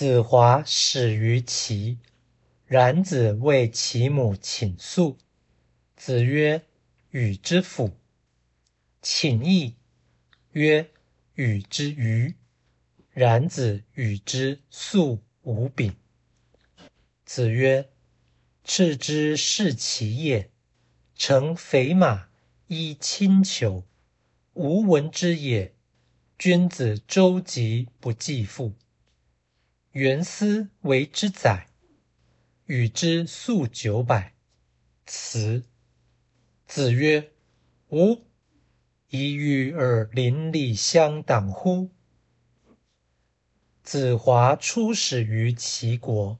子华始于齐，冉子为其母请诉。子曰：“与之辅。”请义曰：“与之愚。”冉子与之素无柄。子曰：“赤之是其也，乘肥马，衣轻裘，无闻之也。君子周疾不继父。”元思为之宰，与之宿九百。辞。子曰：“吾以与尔邻里相党乎？”子华出使于齐国，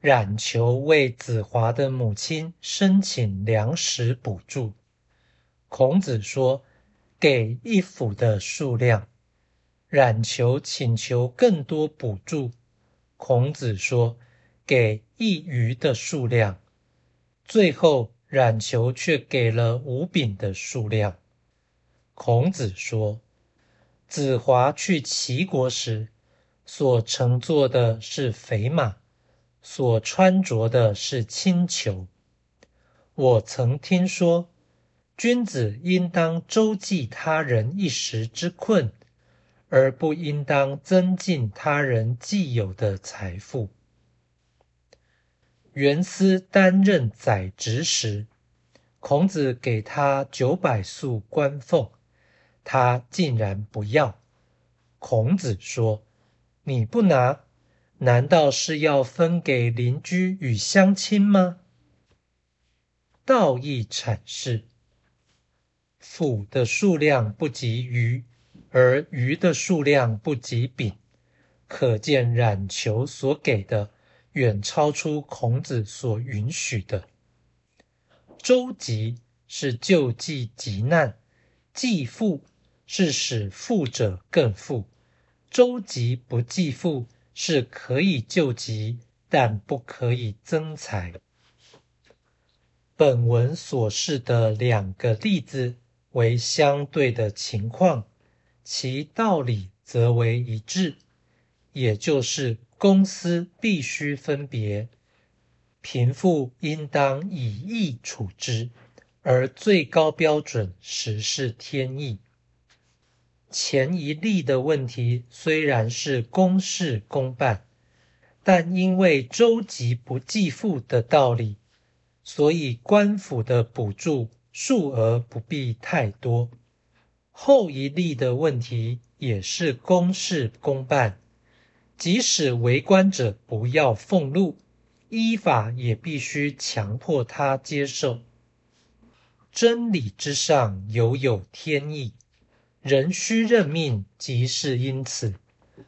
冉求为子华的母亲申请粮食补助。孔子说：“给一府的数量。”冉求请求更多补助。孔子说：“给一鱼的数量。”最后，冉求却给了五饼的数量。孔子说：“子华去齐国时，所乘坐的是肥马，所穿着的是轻裘。我曾听说，君子应当周济他人一时之困。”而不应当增进他人既有的财富。元思担任宰职时，孔子给他九百束官俸，他竟然不要。孔子说：“你不拿，难道是要分给邻居与乡亲吗？”道义阐释：府的数量不及鱼。而鱼的数量不及饼，可见冉求所给的远超出孔子所允许的。周急是救济急难，济富是使富者更富。周急不济富是可以救急，但不可以增财。本文所示的两个例子为相对的情况。其道理则为一致，也就是公私必须分别，贫富应当以义处之，而最高标准实是天意。前一例的问题虽然是公事公办，但因为周急不计富的道理，所以官府的补助数额不必太多。后一例的问题也是公事公办，即使为官者不要俸禄，依法也必须强迫他接受。真理之上犹有天意，人须认命，即是因此，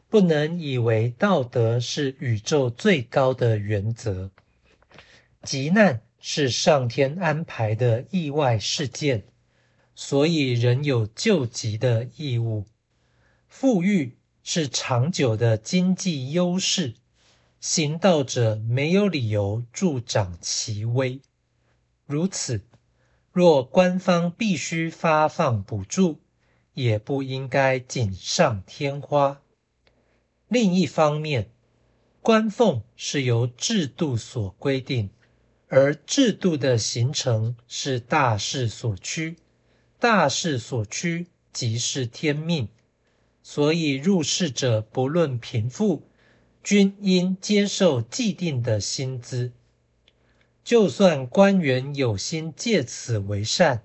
不能以为道德是宇宙最高的原则。急难是上天安排的意外事件。所以，人有救急的义务。富裕是长久的经济优势，行道者没有理由助长其威。如此，若官方必须发放补助，也不应该锦上添花。另一方面，官俸是由制度所规定，而制度的形成是大势所趋。大势所趋，即是天命。所以入世者不论贫富，均应接受既定的薪资。就算官员有心借此为善，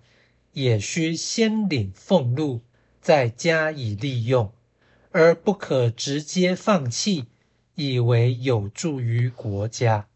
也需先领俸禄，再加以利用，而不可直接放弃，以为有助于国家。